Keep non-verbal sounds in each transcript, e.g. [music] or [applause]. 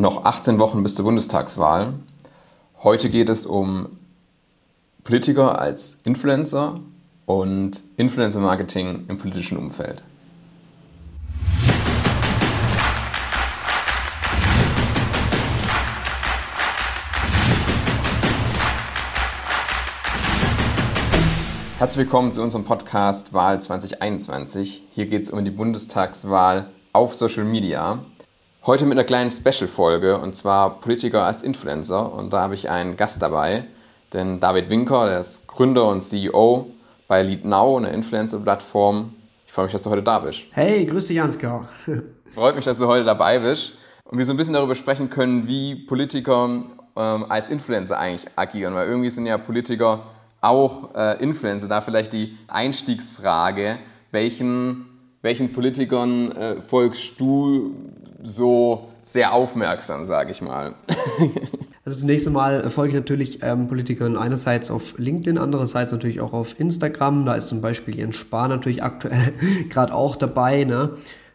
Noch 18 Wochen bis zur Bundestagswahl. Heute geht es um Politiker als Influencer und Influencer-Marketing im politischen Umfeld. Herzlich willkommen zu unserem Podcast Wahl 2021. Hier geht es um die Bundestagswahl auf Social Media. Heute mit einer kleinen Special-Folge und zwar Politiker als Influencer. Und da habe ich einen Gast dabei, denn David Winker, der ist Gründer und CEO bei Lead Now, eine Influencer-Plattform. Ich freue mich, dass du heute da bist. Hey, grüß dich, Ansgar. [laughs] Freut mich, dass du heute dabei bist und wir so ein bisschen darüber sprechen können, wie Politiker ähm, als Influencer eigentlich agieren. Weil irgendwie sind ja Politiker auch äh, Influencer. Da vielleicht die Einstiegsfrage, welchen, welchen Politikern äh, folgst du so sehr aufmerksam, sage ich mal? [laughs] Also zunächst einmal folge ich natürlich ähm, Politikern einerseits auf LinkedIn, andererseits natürlich auch auf Instagram. Da ist zum Beispiel Jens Spahn natürlich [laughs] aktuell gerade auch dabei. Ne?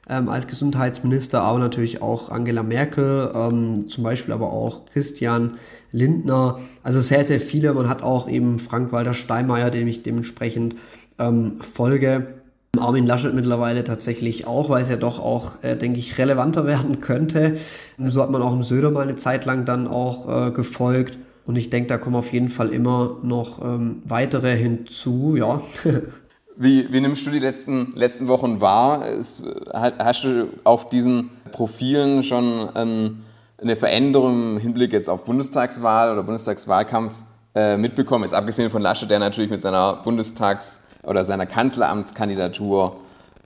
ähm, als Gesundheitsminister, aber natürlich auch Angela Merkel, ähm, zum Beispiel aber auch Christian Lindner. Also sehr, sehr viele. Man hat auch eben Frank-Walter Steinmeier, dem ich dementsprechend ähm, folge. Armin Laschet mittlerweile tatsächlich auch, weil es ja doch auch, äh, denke ich, relevanter [laughs] werden könnte. So hat man auch im Söder mal eine Zeit lang dann auch äh, gefolgt. Und ich denke, da kommen auf jeden Fall immer noch ähm, weitere hinzu, ja. [laughs] Wie, wie nimmst du die letzten, letzten Wochen wahr? Ist, hast du auf diesen Profilen schon ähm, eine Veränderung im Hinblick jetzt auf Bundestagswahl oder Bundestagswahlkampf äh, mitbekommen? Ist abgesehen von Laschet, der natürlich mit seiner Bundestags- oder seiner Kanzleramtskandidatur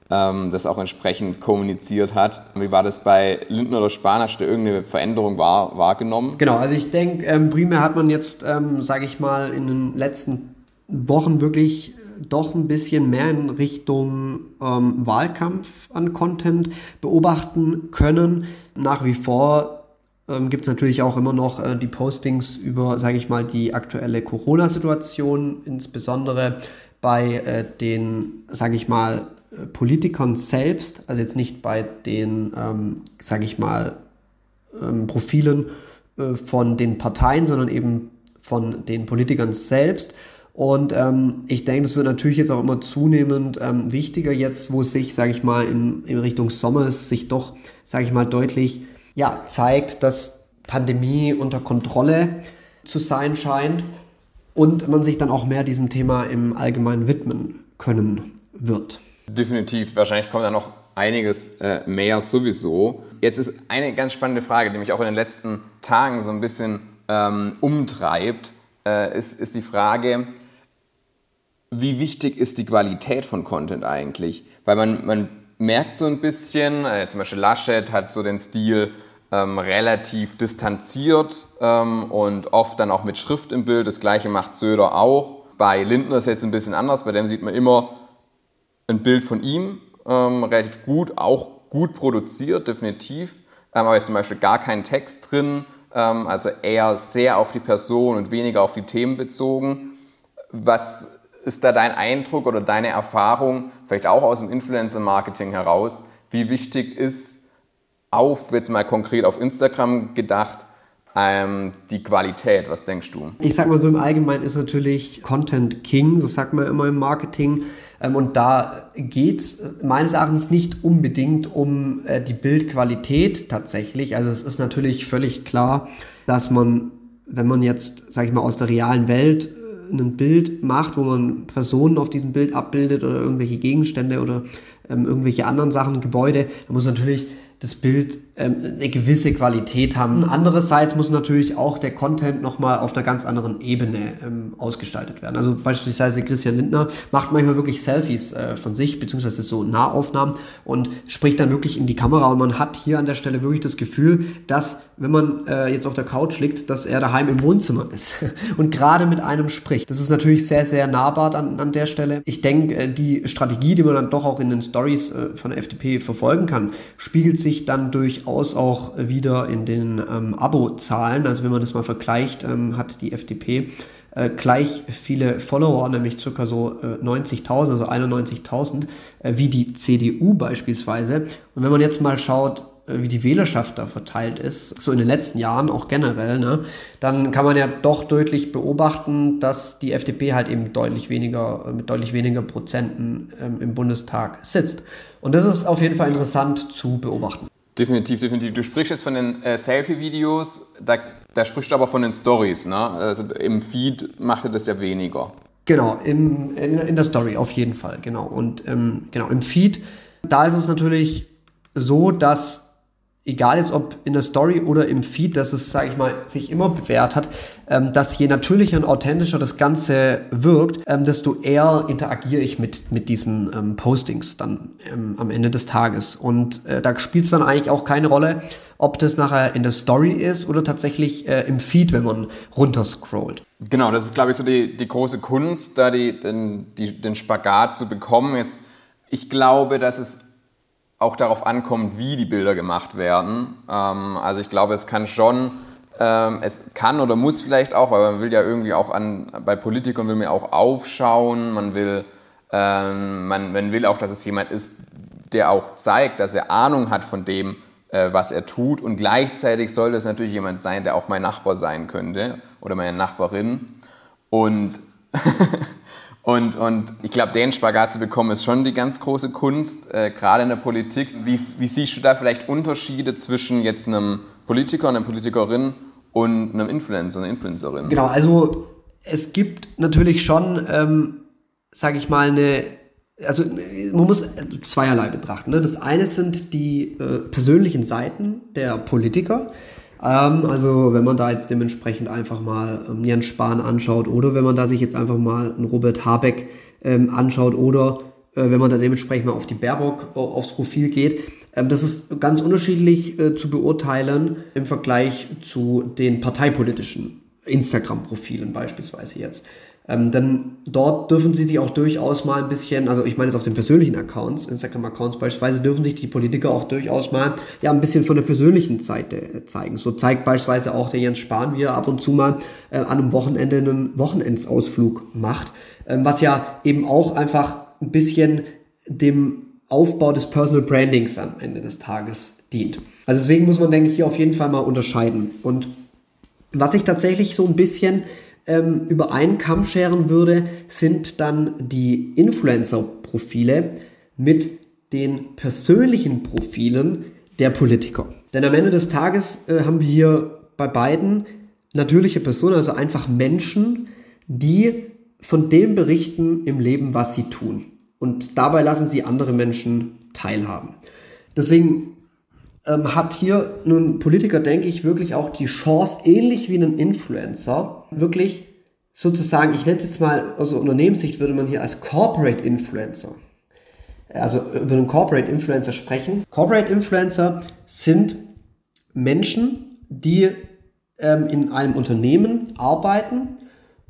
ähm, das auch entsprechend kommuniziert hat. Wie war das bei Lindner oder Spahn? Hast du irgendeine Veränderung wahr, wahrgenommen? Genau, also ich denke, ähm, primär hat man jetzt, ähm, sage ich mal, in den letzten Wochen wirklich doch ein bisschen mehr in Richtung ähm, Wahlkampf an Content beobachten können. Nach wie vor ähm, gibt es natürlich auch immer noch äh, die Postings über, sage ich mal, die aktuelle Corona-Situation, insbesondere bei äh, den, sage ich mal, äh, Politikern selbst, also jetzt nicht bei den, ähm, sage ich mal, ähm, Profilen äh, von den Parteien, sondern eben von den Politikern selbst. Und ähm, ich denke, das wird natürlich jetzt auch immer zunehmend ähm, wichtiger, jetzt wo sich, sage ich mal, in, in Richtung Sommer sich doch, sage ich mal, deutlich ja, zeigt, dass Pandemie unter Kontrolle zu sein scheint und man sich dann auch mehr diesem Thema im Allgemeinen widmen können wird. Definitiv. Wahrscheinlich kommt da noch einiges äh, mehr sowieso. Jetzt ist eine ganz spannende Frage, die mich auch in den letzten Tagen so ein bisschen ähm, umtreibt, äh, ist, ist die Frage, wie wichtig ist die Qualität von Content eigentlich? Weil man, man merkt so ein bisschen, äh, zum Beispiel Laschet hat so den Stil ähm, relativ distanziert ähm, und oft dann auch mit Schrift im Bild. Das gleiche macht Söder auch. Bei Lindner ist jetzt ein bisschen anders, bei dem sieht man immer ein Bild von ihm, ähm, relativ gut, auch gut produziert, definitiv. Ähm, aber ist zum Beispiel gar kein Text drin, ähm, also eher sehr auf die Person und weniger auf die Themen bezogen. Was ist da dein Eindruck oder deine Erfahrung, vielleicht auch aus dem Influencer-Marketing heraus, wie wichtig ist auf, jetzt mal konkret auf Instagram gedacht, ähm, die Qualität? Was denkst du? Ich sag mal so im Allgemeinen ist natürlich Content King, so sagt man immer im Marketing. Ähm, und da geht es meines Erachtens nicht unbedingt um äh, die Bildqualität tatsächlich. Also es ist natürlich völlig klar, dass man, wenn man jetzt, sag ich mal, aus der realen Welt ein Bild macht, wo man Personen auf diesem Bild abbildet oder irgendwelche Gegenstände oder ähm, irgendwelche anderen Sachen, Gebäude, da muss natürlich das Bild eine gewisse Qualität haben. Andererseits muss natürlich auch der Content nochmal auf einer ganz anderen Ebene ähm, ausgestaltet werden. Also beispielsweise Christian Lindner macht manchmal wirklich Selfies äh, von sich, beziehungsweise so Nahaufnahmen und spricht dann wirklich in die Kamera und man hat hier an der Stelle wirklich das Gefühl, dass wenn man äh, jetzt auf der Couch liegt, dass er daheim im Wohnzimmer [laughs] ist und gerade mit einem spricht. Das ist natürlich sehr, sehr nahbar an, an der Stelle. Ich denke, äh, die Strategie, die man dann doch auch in den Stories äh, von der FDP verfolgen kann, spiegelt sich dann durch durchaus auch wieder in den ähm, Abo-Zahlen. Also wenn man das mal vergleicht, ähm, hat die FDP äh, gleich viele Follower, nämlich circa so äh, 90.000, also 91.000, äh, wie die CDU beispielsweise. Und wenn man jetzt mal schaut, äh, wie die Wählerschaft da verteilt ist, so in den letzten Jahren auch generell, ne, dann kann man ja doch deutlich beobachten, dass die FDP halt eben deutlich weniger, äh, mit deutlich weniger Prozenten ähm, im Bundestag sitzt. Und das ist auf jeden Fall interessant zu beobachten. Definitiv, definitiv. Du sprichst jetzt von den äh, Selfie-Videos, da, da sprichst du aber von den Stories, ne? Also im Feed macht er das ja weniger. Genau, im, in, in der Story auf jeden Fall, genau. Und ähm, genau, im Feed, da ist es natürlich so, dass egal jetzt ob in der Story oder im Feed, dass es, sage ich mal, sich immer bewährt hat, ähm, dass je natürlicher und authentischer das Ganze wirkt, ähm, desto eher interagiere ich mit, mit diesen ähm, Postings dann ähm, am Ende des Tages. Und äh, da spielt es dann eigentlich auch keine Rolle, ob das nachher in der Story ist oder tatsächlich äh, im Feed, wenn man runterscrollt. Genau, das ist, glaube ich, so die, die große Kunst, da die, den, die, den Spagat zu bekommen. Jetzt, ich glaube, dass es auch darauf ankommt, wie die Bilder gemacht werden. Ähm, also ich glaube, es kann schon, ähm, es kann oder muss vielleicht auch, weil man will ja irgendwie auch an, bei Politikern will man auch aufschauen, man will, ähm, man, man will auch, dass es jemand ist, der auch zeigt, dass er Ahnung hat von dem, äh, was er tut. Und gleichzeitig sollte es natürlich jemand sein, der auch mein Nachbar sein könnte oder meine Nachbarin. Und [laughs] Und, und ich glaube, den Spagat zu bekommen, ist schon die ganz große Kunst, äh, gerade in der Politik. Wie, wie, siehst du da vielleicht Unterschiede zwischen jetzt einem Politiker, einer Politikerin und einem Influencer, einer Influencerin? Genau, also es gibt natürlich schon, ähm, sage ich mal, eine also man muss zweierlei betrachten. Ne? Das eine sind die äh, persönlichen Seiten der Politiker. Ähm, also wenn man da jetzt dementsprechend einfach mal ähm, Jens Spahn anschaut oder wenn man da sich jetzt einfach mal einen Robert Habeck ähm, anschaut oder äh, wenn man da dementsprechend mal auf die Baerbock äh, aufs Profil geht. Ähm, das ist ganz unterschiedlich äh, zu beurteilen im Vergleich zu den parteipolitischen Instagram-Profilen beispielsweise jetzt. Ähm, denn dort dürfen sie sich auch durchaus mal ein bisschen, also ich meine jetzt auf den persönlichen Accounts, Instagram-Accounts beispielsweise, dürfen sich die Politiker auch durchaus mal ja ein bisschen von der persönlichen Seite äh, zeigen. So zeigt beispielsweise auch der Jens Spahn, wie er ab und zu mal äh, an einem Wochenende einen Wochenendsausflug macht, ähm, was ja eben auch einfach ein bisschen dem Aufbau des Personal Brandings am Ende des Tages dient. Also deswegen muss man, denke ich, hier auf jeden Fall mal unterscheiden. Und was ich tatsächlich so ein bisschen ähm, über einen Kamm scheren würde, sind dann die Influencer-Profile mit den persönlichen Profilen der Politiker. Denn am Ende des Tages äh, haben wir hier bei beiden natürliche Personen, also einfach Menschen, die von dem berichten im Leben, was sie tun. Und dabei lassen sie andere Menschen teilhaben. Deswegen ähm, hat hier nun Politiker, denke ich, wirklich auch die Chance, ähnlich wie ein Influencer, wirklich sozusagen, ich nenne es jetzt mal aus also Unternehmenssicht, würde man hier als Corporate Influencer, also über einen Corporate Influencer sprechen. Corporate Influencer sind Menschen, die ähm, in einem Unternehmen arbeiten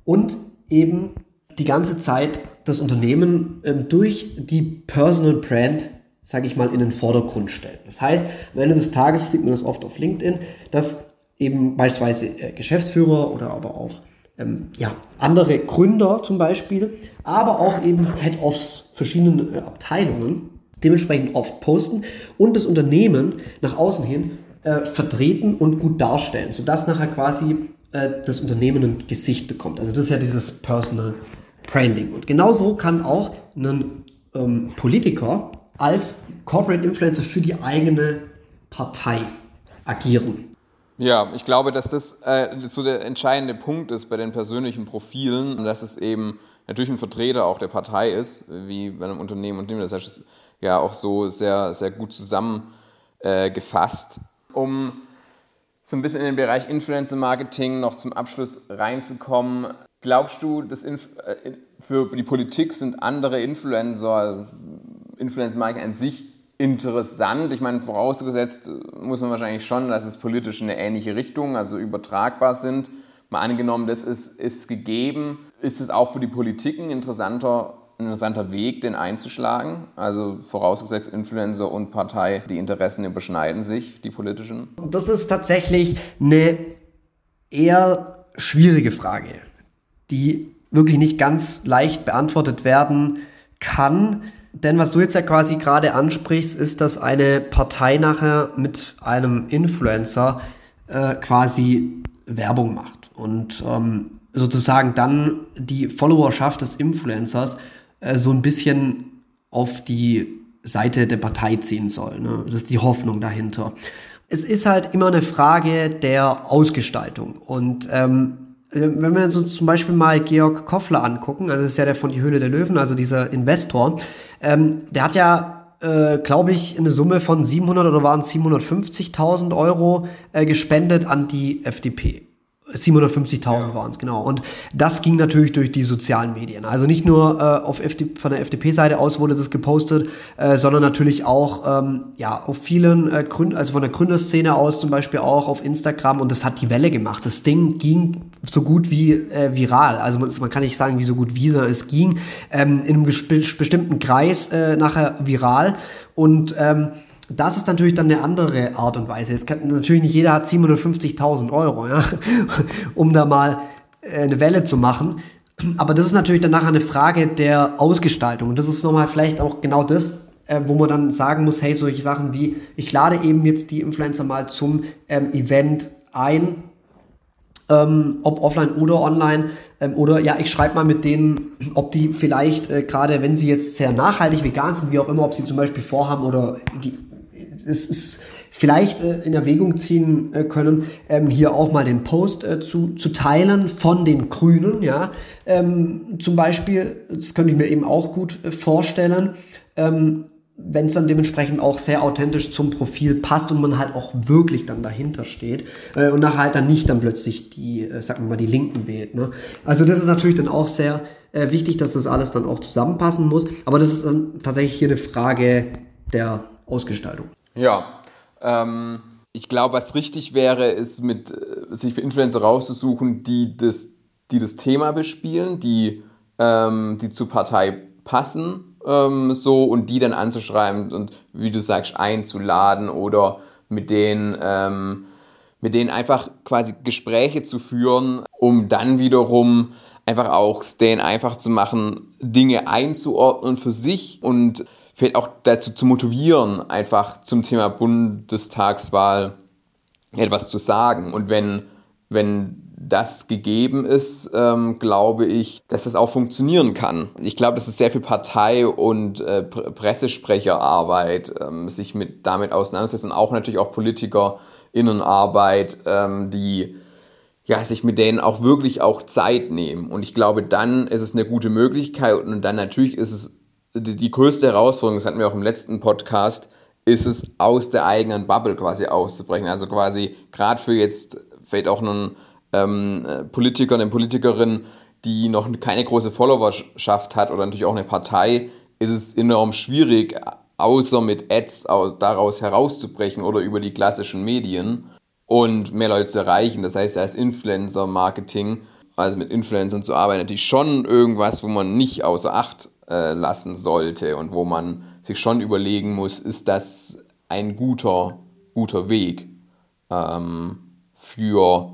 und eben die ganze Zeit das Unternehmen ähm, durch die Personal Brand sage ich mal, in den Vordergrund stellen. Das heißt, am Ende des Tages sieht man das oft auf LinkedIn, dass eben beispielsweise äh, Geschäftsführer oder aber auch ähm, ja, andere Gründer zum Beispiel, aber auch eben Head-Offs verschiedenen äh, Abteilungen dementsprechend oft posten und das Unternehmen nach außen hin äh, vertreten und gut darstellen, sodass nachher quasi äh, das Unternehmen ein Gesicht bekommt. Also das ist ja dieses Personal Branding. Und genauso kann auch ein ähm, Politiker als Corporate Influencer für die eigene Partei agieren. Ja, ich glaube, dass das, äh, so der entscheidende Punkt ist bei den persönlichen Profilen, dass es eben natürlich ein Vertreter auch der Partei ist, wie bei einem Unternehmen und dem. Das heißt, ja auch so sehr, sehr gut zusammengefasst. Äh, um so ein bisschen in den Bereich Influencer Marketing noch zum Abschluss reinzukommen, glaubst du, dass Inf äh, für die Politik sind andere Influencer Influencer Marketing an sich interessant. Ich meine, vorausgesetzt muss man wahrscheinlich schon, dass es politisch in eine ähnliche Richtung, also übertragbar sind. Mal angenommen, das ist, ist gegeben. Ist es auch für die Politik ein interessanter, ein interessanter Weg, den einzuschlagen? Also vorausgesetzt Influencer und Partei, die Interessen überschneiden sich, die politischen? Das ist tatsächlich eine eher schwierige Frage, die wirklich nicht ganz leicht beantwortet werden kann Denn was du jetzt ja quasi gerade ansprichst, ist, dass eine Partei nachher mit einem Influencer äh, quasi Werbung macht und ähm, sozusagen dann die Followerschaft des Influencers äh, so ein bisschen auf die Seite der Partei ziehen soll. Ne? Das ist die Hoffnung dahinter. Es ist halt immer eine Frage der Ausgestaltung. Und ähm, wenn wir uns zum Beispiel mal Georg Koffler angucken, also das ist ja der von die Höhle der Löwen, also dieser Investor, ähm, der hat ja, äh, glaube ich, eine Summe von 700 oder waren es 750.000 Euro äh, gespendet an die FDP. 750.000 ja. waren es, genau. Und das ging natürlich durch die sozialen Medien. Also nicht nur äh, auf FD, von der FDP-Seite aus wurde das gepostet, äh, sondern natürlich auch ähm, ja, auf vielen äh, Gründ also von der Gründerszene aus zum Beispiel auch auf Instagram und das hat die Welle gemacht. Das Ding ging so gut wie äh, viral. Also man, man kann nicht sagen, wie so gut wie, sondern es ging ähm, in einem bestimmten Kreis äh, nachher viral und ähm, das ist natürlich dann eine andere Art und Weise. Jetzt kann, natürlich nicht jeder hat 750.000 Euro, ja, [laughs] um da mal äh, eine Welle zu machen. Aber das ist natürlich dann nachher eine Frage der Ausgestaltung. Und das ist nochmal vielleicht auch genau das, äh, wo man dann sagen muss, hey, solche Sachen wie, ich lade eben jetzt die Influencer mal zum ähm, Event ein, ähm, ob offline oder online. Ähm, oder ja, ich schreibe mal mit denen, ob die vielleicht äh, gerade, wenn sie jetzt sehr nachhaltig vegan sind, wie auch immer, ob sie zum Beispiel vorhaben oder die es ist vielleicht äh, in Erwägung ziehen äh, können, ähm, hier auch mal den Post äh, zu, zu teilen von den Grünen, ja, ähm, zum Beispiel, das könnte ich mir eben auch gut äh, vorstellen, ähm, wenn es dann dementsprechend auch sehr authentisch zum Profil passt und man halt auch wirklich dann dahinter steht äh, und nachher halt dann nicht dann plötzlich die, äh, sagen wir mal, die Linken wählt. Ne? Also das ist natürlich dann auch sehr äh, wichtig, dass das alles dann auch zusammenpassen muss, aber das ist dann tatsächlich hier eine Frage der Ausgestaltung. Ja, ähm, ich glaube, was richtig wäre, ist mit äh, sich für Influencer rauszusuchen, die das, die das Thema bespielen, die, ähm, die zur Partei passen, ähm, so und die dann anzuschreiben und wie du sagst, einzuladen oder mit denen, ähm, mit denen einfach quasi Gespräche zu führen, um dann wiederum einfach auch denen einfach zu machen, Dinge einzuordnen für sich und vielleicht auch dazu zu motivieren, einfach zum Thema Bundestagswahl etwas zu sagen. Und wenn, wenn das gegeben ist, ähm, glaube ich, dass das auch funktionieren kann. Ich glaube, das ist sehr viel Partei- und äh, Pressesprecherarbeit, ähm, sich mit, damit auseinandersetzen und auch natürlich auch PolitikerInnenarbeit, ähm, die ja, sich mit denen auch wirklich auch Zeit nehmen. Und ich glaube, dann ist es eine gute Möglichkeit und dann natürlich ist es die, die größte Herausforderung, das hatten wir auch im letzten Podcast, ist es, aus der eigenen Bubble quasi auszubrechen. Also quasi gerade für jetzt vielleicht auch einen ähm, Politiker, eine Politikerin, die noch keine große Followerschaft hat oder natürlich auch eine Partei, ist es enorm schwierig, außer mit Ads daraus herauszubrechen oder über die klassischen Medien und mehr Leute zu erreichen. Das heißt, als Influencer-Marketing, also mit Influencern zu arbeiten, natürlich schon irgendwas, wo man nicht außer Acht äh, lassen sollte und wo man sich schon überlegen muss, ist das ein guter, guter Weg ähm, für,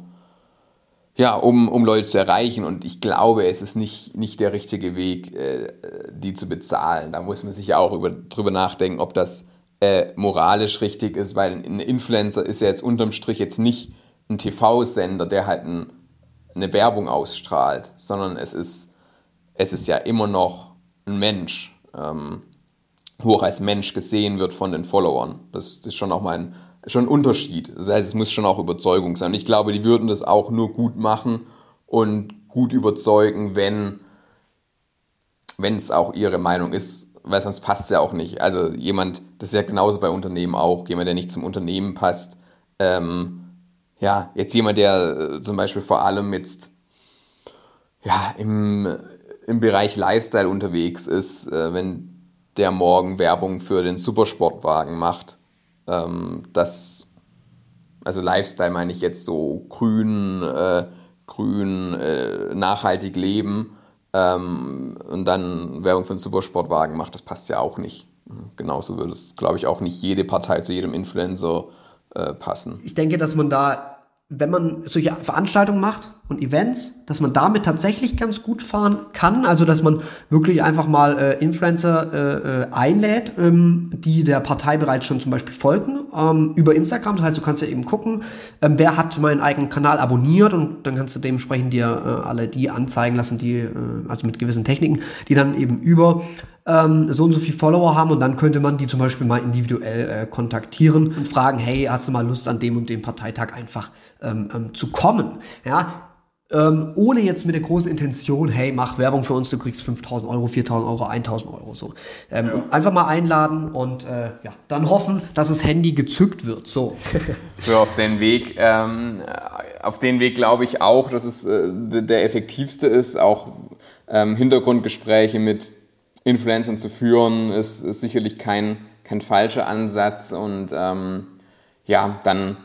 ja, um, um Leute zu erreichen. Und ich glaube, es ist nicht, nicht der richtige Weg, äh, die zu bezahlen. Da muss man sich ja auch über, drüber nachdenken, ob das äh, moralisch richtig ist, weil ein Influencer ist ja jetzt unterm Strich jetzt nicht ein TV-Sender, der halt ein, eine Werbung ausstrahlt, sondern es ist, es ist ja immer noch ein Mensch, ähm, wo auch als Mensch gesehen wird von den Followern. Das, ist schon auch mal ein, schon ein Unterschied. Das heißt, es muss schon auch Überzeugung sein. Und ich glaube, die würden das auch nur gut machen und gut überzeugen, wenn wenn es auch ihre Meinung ist, weil sonst passt es ja auch nicht. Also jemand, das ist ja genauso bei Unternehmen auch, jemand, der nicht zum Unternehmen passt, ähm, ja, jetzt jemand, der äh, zum Beispiel vor allem jetzt ja, im, im Bereich Lifestyle unterwegs ist, äh, wenn der morgen Werbung für den Supersportwagen macht, ähm, das, also Lifestyle meine ich jetzt so grün, äh, grün, äh, nachhaltig leben ähm, und dann Werbung für den Supersportwagen macht, das passt ja auch nicht. Genauso würde es, glaube ich, auch nicht jede Partei zu jedem Influencer äh, passen. Ich denke, dass man da wenn man solche Veranstaltungen macht und Events, dass man damit tatsächlich ganz gut fahren kann. Also dass man wirklich einfach mal äh, Influencer äh, äh, einlädt, ähm, die der Partei bereits schon zum Beispiel folgen ähm, über Instagram. Das heißt, du kannst ja eben gucken, ähm, wer hat meinen eigenen Kanal abonniert und dann kannst du dementsprechend dir äh, alle die anzeigen lassen, die äh, also mit gewissen Techniken, die dann eben über ähm, so und so viele Follower haben und dann könnte man die zum Beispiel mal individuell äh, kontaktieren und fragen, hey, hast du mal Lust an dem und dem Parteitag einfach ähm, ähm, zu kommen? Ja, ähm, ohne jetzt mit der großen Intention, hey, mach Werbung für uns, du kriegst 5000 Euro, 4000 Euro, 1000 Euro, so. Ähm, ja. Einfach mal einladen und äh, ja, dann hoffen, dass das Handy gezückt wird, so. [laughs] so auf den Weg, ähm, auf den Weg glaube ich auch, dass es äh, der effektivste ist, auch ähm, Hintergrundgespräche mit Influencern zu führen, ist, ist sicherlich kein, kein falscher Ansatz. Und ähm, ja, dann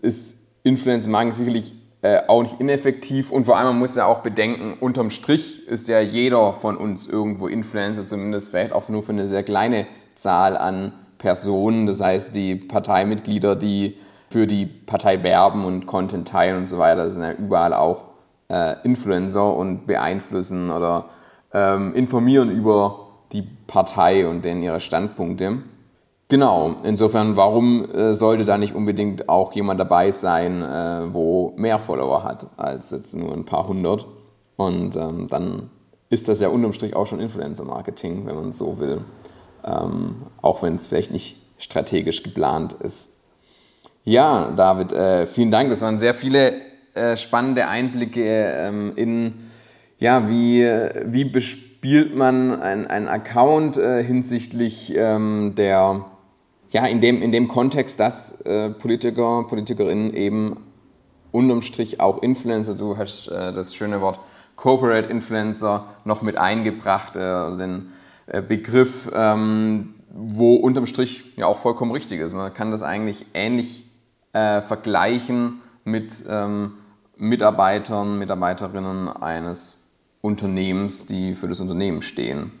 ist Influencer-Marketing sicherlich äh, auch nicht ineffektiv. Und vor allem, man muss ja auch bedenken, unterm Strich ist ja jeder von uns irgendwo Influencer, zumindest vielleicht auch nur für eine sehr kleine Zahl an Personen. Das heißt, die Parteimitglieder, die für die Partei werben und Content teilen und so weiter, sind ja überall auch äh, Influencer und beeinflussen oder ähm, informieren über die Partei und denen ihre Standpunkte. Genau, insofern, warum äh, sollte da nicht unbedingt auch jemand dabei sein, äh, wo mehr Follower hat als jetzt nur ein paar hundert? Und ähm, dann ist das ja unterm Strich auch schon Influencer-Marketing, wenn man so will. Ähm, auch wenn es vielleicht nicht strategisch geplant ist. Ja, David, äh, vielen Dank. Das waren sehr viele äh, spannende Einblicke ähm, in ja, wie, wie bespielt man einen Account äh, hinsichtlich ähm, der, ja, in dem, in dem Kontext, dass äh, Politiker, Politikerinnen eben unterm Strich auch Influencer, du hast äh, das schöne Wort Corporate Influencer noch mit eingebracht, äh, also den äh, Begriff, ähm, wo unterm Strich ja auch vollkommen richtig ist. Man kann das eigentlich ähnlich äh, vergleichen mit ähm, Mitarbeitern, Mitarbeiterinnen eines Unternehmens, die für das Unternehmen stehen.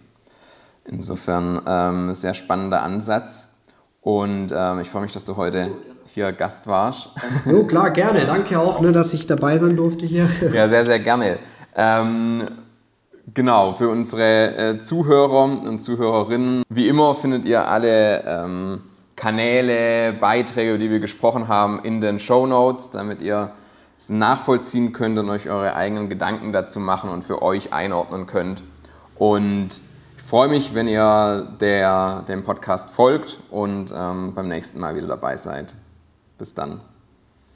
Insofern ähm, sehr spannender Ansatz. Und ähm, ich freue mich, dass du heute hier Gast warst. Jo, klar, gerne. Danke auch, ne, dass ich dabei sein durfte hier. [laughs] Ja, sehr, sehr gerne. Ähm, genau, für unsere äh, Zuhörer und Zuhörerinnen, wie immer findet ihr alle ähm, Kanäle, Beiträge, über die wir gesprochen haben, in den Show Notes, damit ihr nachvollziehen könnt und euch eure eigenen Gedanken dazu machen und für euch einordnen könnt. Und ich freue mich, wenn ihr der, dem Podcast folgt und ähm, beim nächsten Mal wieder dabei seid. Bis dann.